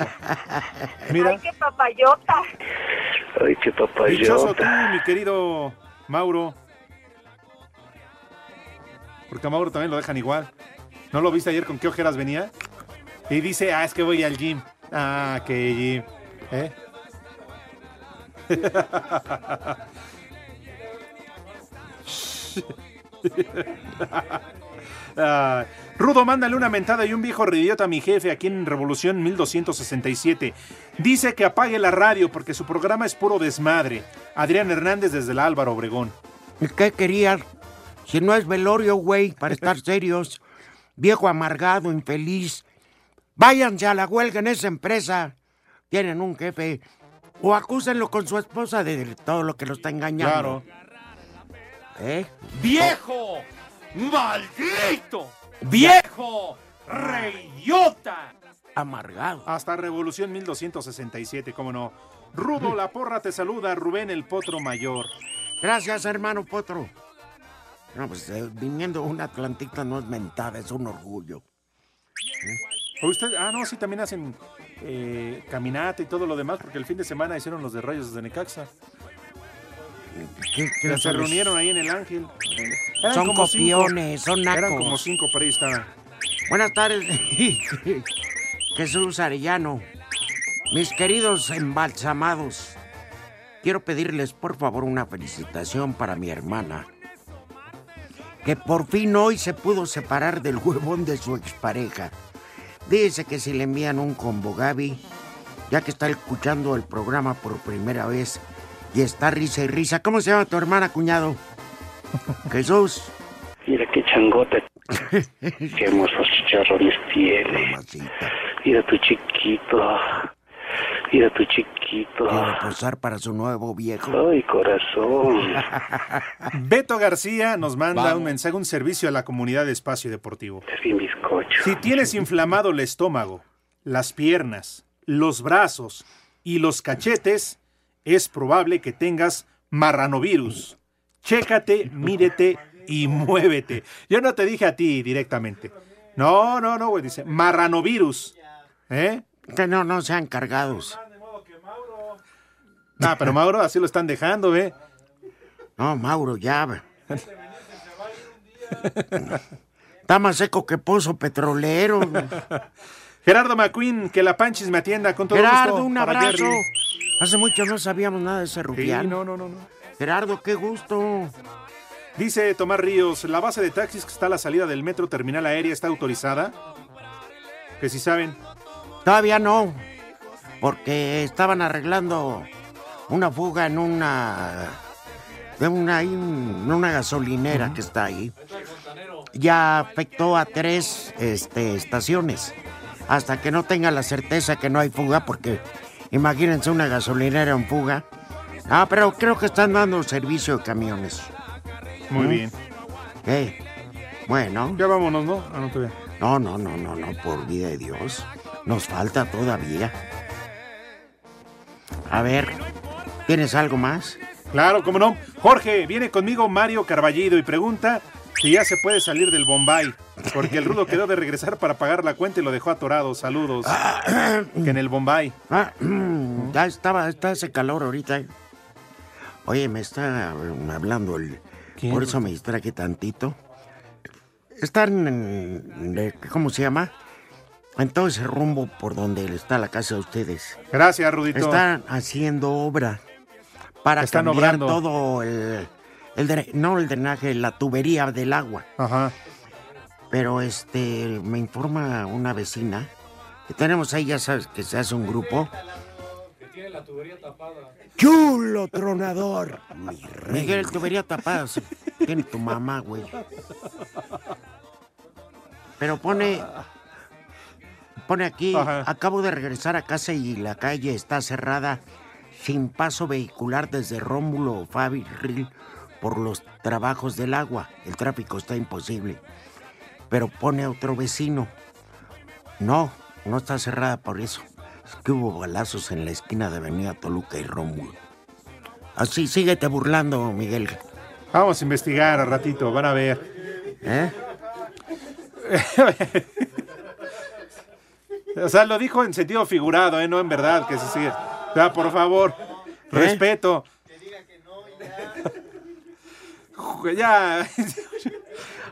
Mira, Ay, qué papayota. Ay, qué dichoso tú, papayota. mi querido Mauro. Porque a Mauro también lo dejan igual. ¿No lo viste ayer con qué ojeras venía? Y dice, ah, es que voy al gym. Ah, que gym. ¿Eh? Ah, Rudo, mándale una mentada y un viejo reidiota a mi jefe aquí en Revolución 1267. Dice que apague la radio porque su programa es puro desmadre. Adrián Hernández desde la Álvaro Obregón. ¿Y ¿Qué querías? Si no es velorio, güey, para estar serios. Viejo amargado, infeliz. Váyanse a la huelga en esa empresa. Tienen un jefe. O acúsenlo con su esposa de todo lo que lo está engañando. Claro. ¿Eh? ¡Viejo! ¡Maldito! ¡Viejo! ¡Reyota! Amargado. Hasta Revolución 1267, cómo no. Rudo La Porra te saluda, Rubén el Potro Mayor. Gracias, hermano Potro. No, pues eh, viniendo un atlantista no es mentada, es un orgullo. ¿O usted? Ah, no, sí, también hacen eh, caminata y todo lo demás, porque el fin de semana hicieron los de Rayos de Necaxa. ¿Qué- qué se reunieron ahí en el Ángel. Eran Son como cinco. copiones, son nacos. Eran como cinco, por ahí estaban. Buenas tardes, Jesús Arellano. Mis queridos embalsamados, quiero pedirles por favor una felicitación para mi hermana, que por fin hoy se pudo separar del huevón de su expareja. Dice que si le envían un combo Gaby, ya que está escuchando el programa por primera vez y está risa y risa. ¿Cómo se llama tu hermana, cuñado? Jesús. Mira qué changota. qué hermosos chicharrones tiene. Mira tu chiquito. Mira tu chiquito. Quiere posar para su nuevo viejo. Ay, corazón. Beto García nos manda un mensaje, un servicio a la comunidad de Espacio Deportivo. Sin bizcocho. Si tienes inflamado el estómago, las piernas, los brazos y los cachetes, es probable que tengas marranovirus. Chécate, mírete y muévete. Yo no te dije a ti directamente. No, no, no, güey, dice marranovirus. ¿Eh? Que no, no sean cargados. Ah, pero Mauro, así lo están dejando, ¿eh? No, Mauro, ya. Está más seco que pozo petrolero. Gerardo McQueen, que la Panchis me atienda con todo Gerardo, gusto. un para abrazo. Hace mucho no sabíamos nada de ese rufián. Sí, no, no, no, no. Gerardo, qué gusto. Dice Tomás Ríos, la base de taxis que está a la salida del metro terminal aérea está autorizada. Que si saben. Todavía no, porque estaban arreglando una fuga en una de una, una gasolinera que está ahí. Ya afectó a tres este, estaciones. Hasta que no tenga la certeza que no hay fuga, porque imagínense una gasolinera en fuga. Ah, pero creo que están dando servicio de camiones. Muy ¿Mm? bien. Eh, Bueno. Ya vámonos, ¿no? Ah, no, todavía. No, no, no, no, no, por vida de Dios. Nos falta todavía. A ver, ¿tienes algo más? Claro, cómo no. Jorge, viene conmigo Mario Carballido y pregunta si ya se puede salir del Bombay. Porque el rudo quedó de regresar para pagar la cuenta y lo dejó atorado. Saludos. que en el Bombay. Ah, ya estaba, está ese calor ahorita. eh. Oye, me está mm, hablando el... ¿Quién? Por eso me distraje tantito. Están, en- de- ¿cómo se llama? En todo ese rumbo por donde está la casa de ustedes. Gracias, Rudito. Están haciendo obra para Están cambiar obrando. todo el, el no el drenaje, la tubería del agua. Ajá. Pero este me informa una vecina que tenemos ahí, ya sabes, que se hace un grupo. ¡Chulo tronador! Miguel, tubería tapada. sí. Tiene tu mamá, güey. Pero pone. Pone aquí, Ajá. acabo de regresar a casa y la calle está cerrada sin paso vehicular desde Rómulo Fabril por los trabajos del agua. El tráfico está imposible. Pero pone otro vecino. No, no está cerrada por eso. Es que hubo balazos en la esquina de Avenida Toluca y Rómulo. Así, síguete burlando, Miguel. Vamos a investigar a ratito, van a ver. ¿Eh? o sea, lo dijo en sentido figurado, ¿eh? No en verdad, que se sigue. Ya, por favor, respeto. ya.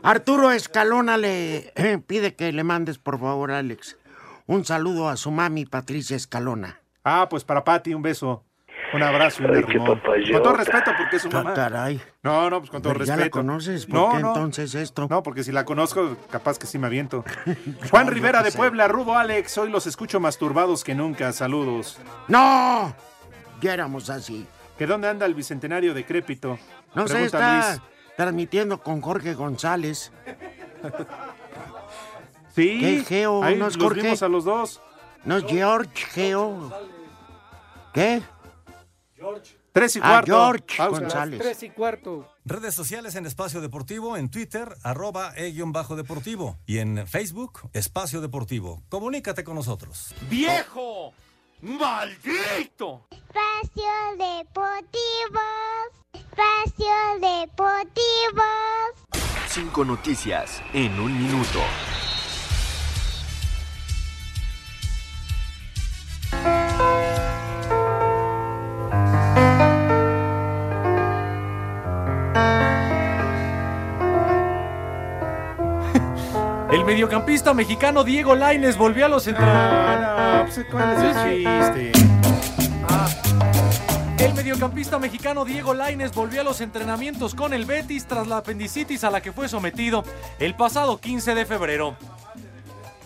Arturo Escalona le eh, pide que le mandes, por favor, Alex, un saludo a su mami, Patricia Escalona. Ah, pues para Pati, un beso. Un abrazo un. Con todo respeto, porque es su Ah, mamá. caray. No, no, pues con todo Pero ¿ya respeto. la conoces? ¿Por no, qué no. entonces esto? No, porque si la conozco, capaz que sí me aviento. Juan Rivera de sé. Puebla, Rudo Alex, hoy los escucho más turbados que nunca. Saludos. ¡No! Ya éramos así. ¿Que dónde anda el bicentenario decrépito? No sé, Pregunta está Luis. transmitiendo con Jorge González. Sí. ¿Qué Geo? ahí ¿No es los Jorge? vimos a los dos. ¿No es George Geo? ¿Qué? Tres y Ah, cuarto. George Pausa. González. Tres y cuarto. Redes sociales en Espacio Deportivo, en Twitter, arroba e-deportivo. Y en Facebook, Espacio Deportivo. Comunícate con nosotros. ¡Viejo! ¡Maldito! Espacio Deportivo. Espacio Deportivo. Cinco noticias en un minuto. El mediocampista mexicano Diego Laines volvió a los entrenamientos. Ah, pues, ¿cuál es el chiste? El mediocampista mexicano Diego Laines volvió a los entrenamientos con el Betis tras la apendicitis a la que fue sometido el pasado 15 de febrero.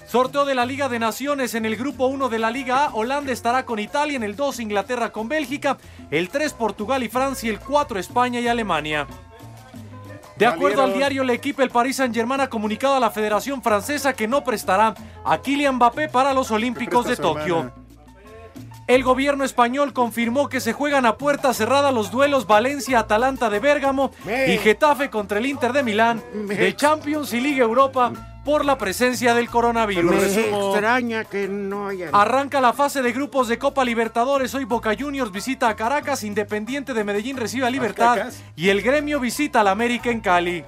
Sorteo de la Liga de Naciones en el grupo 1 de la Liga A. Holanda estará con Italia, en el 2 Inglaterra con Bélgica, el 3 Portugal y Francia, el 4 España y Alemania. De acuerdo al diario El Equipe, el Paris Saint-Germain ha comunicado a la Federación Francesa que no prestará a Kylian Mbappé para los Olímpicos de Tokio. hermana. El gobierno español confirmó que se juegan a puerta cerrada los duelos Valencia-Atalanta de Bérgamo y Getafe contra el Inter de Milán de Champions y Liga Europa por la presencia del coronavirus. Me extraña que no haya... Arranca la fase de grupos de Copa Libertadores. Hoy Boca Juniors visita a Caracas, Independiente de Medellín recibe a Libertad y el gremio visita al América en Cali.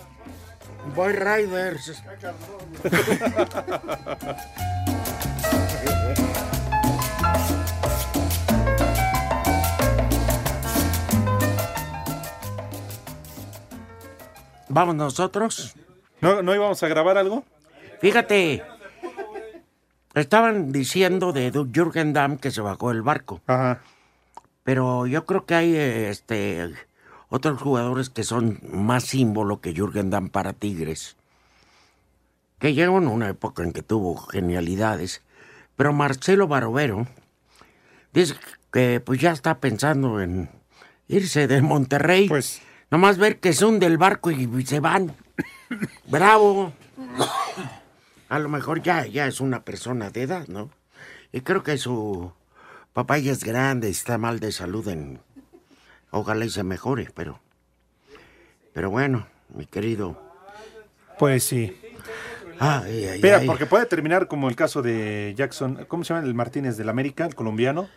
Boy Riders. Vamos nosotros. ¿No, ¿No íbamos a grabar algo? Fíjate, estaban diciendo de Jürgen Damm que se bajó del barco. Ajá. Pero yo creo que hay este otros jugadores que son más símbolo que Jürgen Damm para Tigres. Que llegó en una época en que tuvo genialidades. Pero Marcelo Barovero dice que pues ya está pensando en irse de Monterrey. Pues. Nomás ver que son del barco y se van. Bravo. A lo mejor ya, ya es una persona de edad, ¿no? Y creo que su papá ya es grande, está mal de salud en... Ojalá y se mejore, pero... Pero bueno, mi querido... Pues sí. Ay, ay, Espera, ay. porque puede terminar como el caso de Jackson, ¿cómo se llama? El Martínez del América, el colombiano,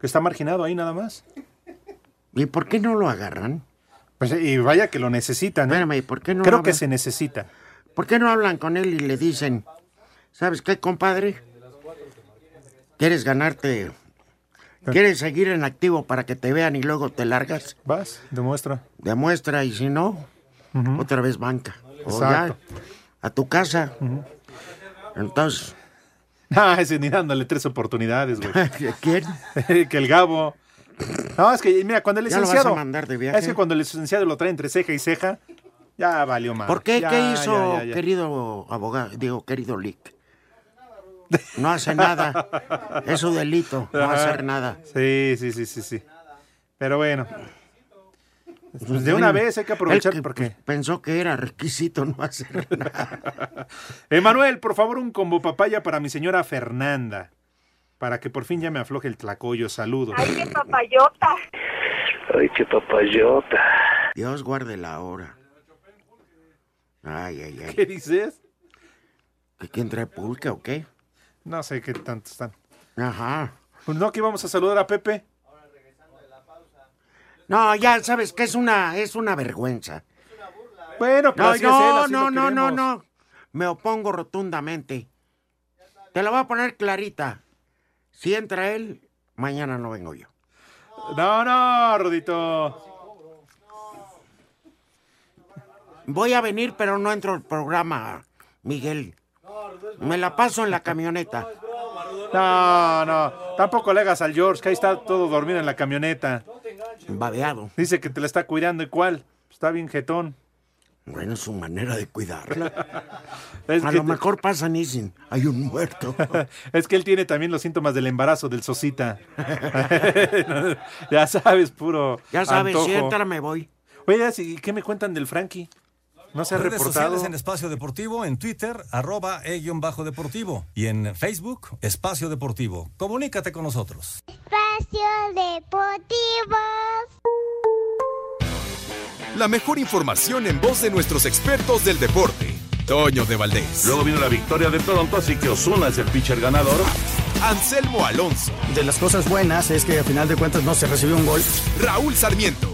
que está marginado ahí nada más. ¿Y por qué no lo agarran? Pues, y vaya que lo necesitan. ¿eh? Espérame, ¿por qué no Creo que se necesita. ¿Por qué no hablan con él y le dicen, ¿sabes qué, compadre? ¿Quieres ganarte? ¿Quieres seguir en activo para que te vean y luego te largas? Vas, demuestra. Demuestra y si no, otra vez banca. O ya, a tu casa. Entonces, Ah, ese ni dándole tres oportunidades, güey. ¿quién? que el Gabo. No, es que, mira, cuando el ¿Ya lo vas licenciado. a mandar de viaje? Es que cuando el licenciado lo trae entre ceja y ceja, ya valió más. ¿Por qué? Ya, ¿Qué hizo, ya, ya, ya. querido abogado? Digo, querido Lick. No hace nada. Es su delito, no hacer nada. Sí, sí, sí, sí, sí. Pero bueno. Pues de Bueno, una vez hay que aprovechar que, porque. pues, pensó que era requisito no hacer nada. Emanuel, por favor, un combo papaya para mi señora Fernanda. Para que por fin ya me afloje el tlacoyo. Saludos. Ay, qué papayota. Ay, qué papayota. Dios guarde la hora. Ay, ay, ay. ¿Qué dices? ¿Que ¿Quién trae pulque o qué? No sé qué tanto están. Ajá. Pues no, que íbamos a saludar a Pepe. No, ya sabes que es una, es una vergüenza. Bueno, pero No, así es él, no, así no, lo no, no, queremos. no. Me opongo rotundamente. Te la voy a poner clarita. Si entra él, mañana no vengo yo. No, no, Rodito. Voy a venir, pero no entro al programa, Miguel. Me la paso en la camioneta. No, no. Tampoco le hagas al George, que ahí está todo dormido en la camioneta. Babeado. Dice que te la está cuidando y cuál. Está bien jetón. Bueno, es su manera de cuidarla. A lo mejor pasa ni sin. Hay un muerto. Es que él tiene también los síntomas del embarazo del Sosita. ya sabes, puro. Ya sabes, antojo. si entra me voy. Oye, ¿y qué me cuentan del Frankie? No se ha Redes reportado. sociales en Espacio Deportivo, en Twitter, arroba e-deportivo. Y en Facebook, Espacio Deportivo. Comunícate con nosotros. Espacio Deportivo. La mejor información en voz de nuestros expertos del deporte. Toño de Valdés. Luego vino la victoria de Toronto, así que Osuna es el pitcher ganador. Anselmo Alonso. De las cosas buenas es que a final de cuentas no se recibió un gol. Raúl Sarmiento.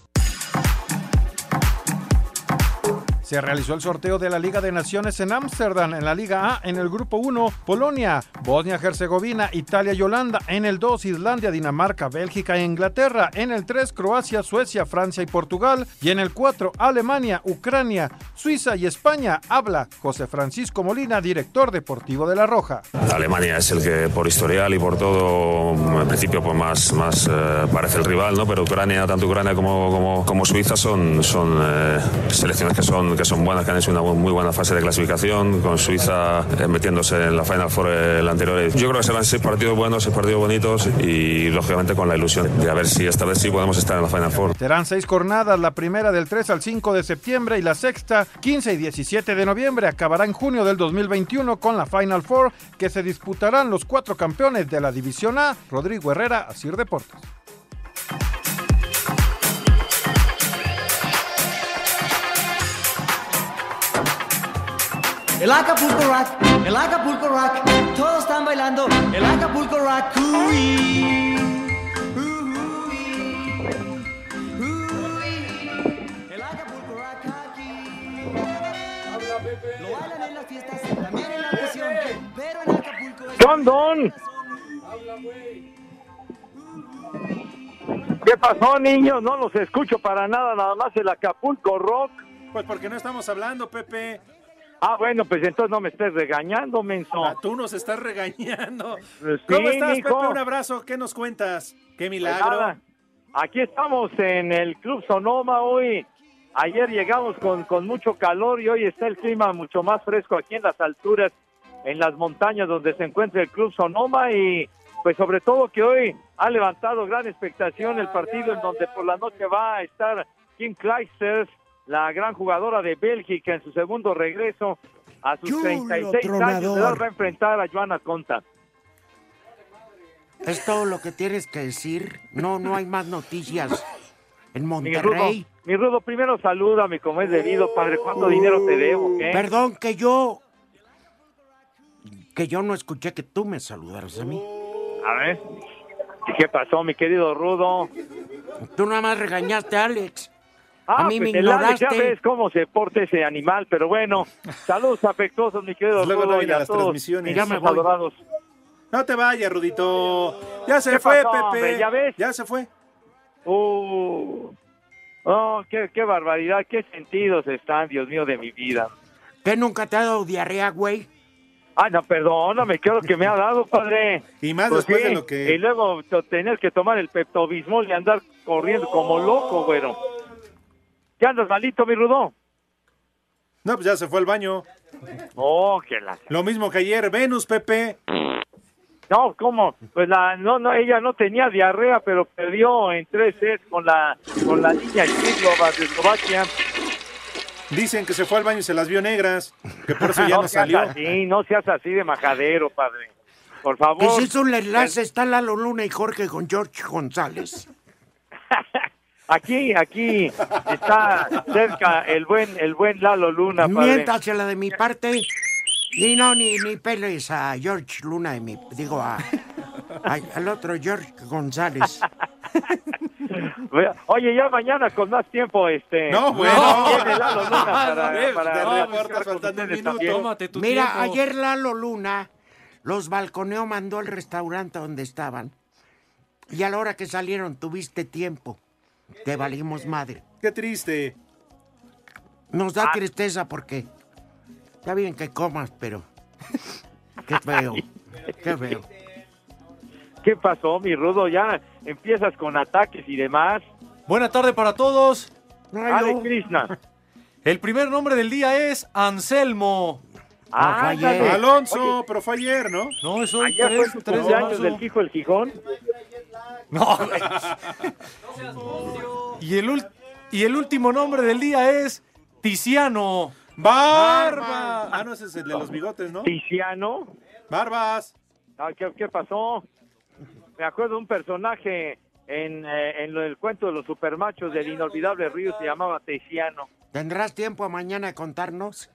Se realizó el sorteo de la Liga de Naciones en Ámsterdam, en la Liga A, en el grupo 1, Polonia, Bosnia-Herzegovina, Italia y Holanda, en el 2, Islandia, Dinamarca, Bélgica e Inglaterra, en el 3, Croacia, Suecia, Francia y Portugal, y en el 4, Alemania, Ucrania, Suiza y España. Habla José Francisco Molina, director deportivo de La Roja. Alemania es el que por historial y por todo, al principio pues más, más eh, parece el rival, ¿no? Pero Ucrania, tanto Ucrania como, como, Suiza son, son eh, selecciones que son, que son buenas, que han hecho una muy buena fase de clasificación, con Suiza eh, metiéndose en la Final Four el anterior. Yo creo que serán seis partidos buenos, seis partidos bonitos y lógicamente con la ilusión de a ver si esta vez sí podemos estar en la Final Four. Serán seis jornadas, la primera del 3 al 5 de septiembre y la sexta 15 y 17 de noviembre. Acabará en junio del 2021 con la Final Four que se disputarán los cuatro campeones de la División A, Rodrigo Herrera, Asir Deportes. El Acapulco Rock, el Acapulco Rock, todos están bailando el Acapulco Rock. Uy. El Acapulco Rock aquí. Lo bailan en las fiestas, también en la prisión, pero en Acapulco es... Don Don. ¿Qué pasó, niños? No los escucho para nada, nada más el Acapulco Rock. Pues porque no estamos hablando, Pepe. Ah, bueno, pues entonces no me estés regañando, menso. Ah, tú nos estás regañando. Pues ¿Cómo sí, estás, mijo. Pepe? Un abrazo. ¿Qué nos cuentas? ¡Qué Pues milagro! nada, Aquí estamos en el Club Sonoma hoy. Ayer llegamos con, con mucho calor y hoy está el clima mucho más fresco aquí en las alturas, en las montañas donde se encuentra el Club Sonoma y pues sobre todo que hoy ha levantado gran expectación el partido en donde por la noche va a estar Kim Clijsters, la gran jugadora de Bélgica en su segundo regreso a sus Chulo 36 años tronador. va a enfrentar a Joana Conta. Es todo lo que tienes que decir. No, no hay más noticias. En Mi Rudo, Monterrey. mi Rudo, primero salúdame como es debido, padre. ¿Cuánto dinero te debo? ¿Qué? Perdón que yo. Que yo no escuché que tú me saludaras a mí. A ver. ¿Y qué pasó, mi querido Rudo? Tú nada más regañaste a Alex. Ah, a mí pues me el Alex, ya ignoraste. ves cómo se porta ese animal, pero bueno. Saludos afectuosos, mi querido Luego no a las todos transmisiones. mis Ya me adorados. No te vayas, Rudito. Ya se ¿Qué fue, pasó, Pepe. hombre? ¿Ya ves? Ya se fue. Uh, oh, qué, qué barbaridad, qué sentidos están, Dios mío, de mi vida. ¿Qué nunca te ha dado diarrea, güey? Ay, no, perdóname, qué es lo que me ha dado, padre. Y más Pues después sí, de lo que... Y luego tener que tomar el peptobismol y andar corriendo como loco, güero. ¿Qué andas malito, mi Rudo? No, pues ya se fue al baño. Oh, que la... Lo mismo que ayer, Venus, Pepe. No, ¿cómo? Pues la, no, no, ella no tenía diarrea, pero perdió en tres sets con la, con la niña Kislova de Eslovaquia. Dicen que se fue al baño y se las vio negras. Que por eso ya no, salió. así, no seas así de majadero, padre. Por Que favor. si hizo un enlace, está Lalo Luna y Jorge con George González. Aquí, aquí está cerca el buen, el buen Lalo Luna, padre. Miéntasela de mi parte. Ni no, ni, ni peles a George Luna de mi. Digo, a, a- al otro George González. Oye, ya mañana con más tiempo, este. No, bueno. Viene Lalo Luna para, No, para no, platicar ahorita con faltando un ustedes minuto. también. Tómate tu Mira, tiempo. ayer Lalo Luna los balconeó, mandó al restaurante donde estaban. Y a la hora que salieron tuviste tiempo. Te valimos madre. Qué triste. Nos da tristeza porque está bien que comas, pero qué feo, qué feo. ¿Qué pasó, mi rudo? Ya empiezas con ataques y demás. Buena tarde para todos. Ale Krishna. El primer nombre del día es Anselmo. Ah, ándale. Alonso, Oye, pero fue ayer, ¿no? No, es hoy Ayer fue 3, su 3 de cumpleaños marzo. del Fijo el Gijón. No. y, el y el último nombre del día es Tiziano. ¡Barba! Ah, no, ese es el de los bigotes, ¿no? Tiziano. ¡Barbas! Ah, ¿qué, qué pasó? Me acuerdo de un personaje en, eh, en el cuento de los supermachos del inolvidable Río, se llamaba Tiziano. ¿Tendrás tiempo mañana de contarnos?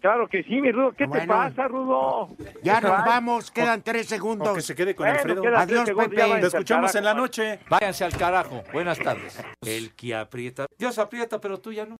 Claro que sí, mi Rudo. ¿Qué te Bueno. pasa, Rudo? Ya ¿Qué nos vamos, quedan tres segundos. O que se quede con Bueno, Alfredo. Adiós, Pepe. váyanse Te al escuchamos en la carajo. noche. Váyanse al carajo. Buenas tardes. El que aprieta. Dios aprieta, pero tú ya no.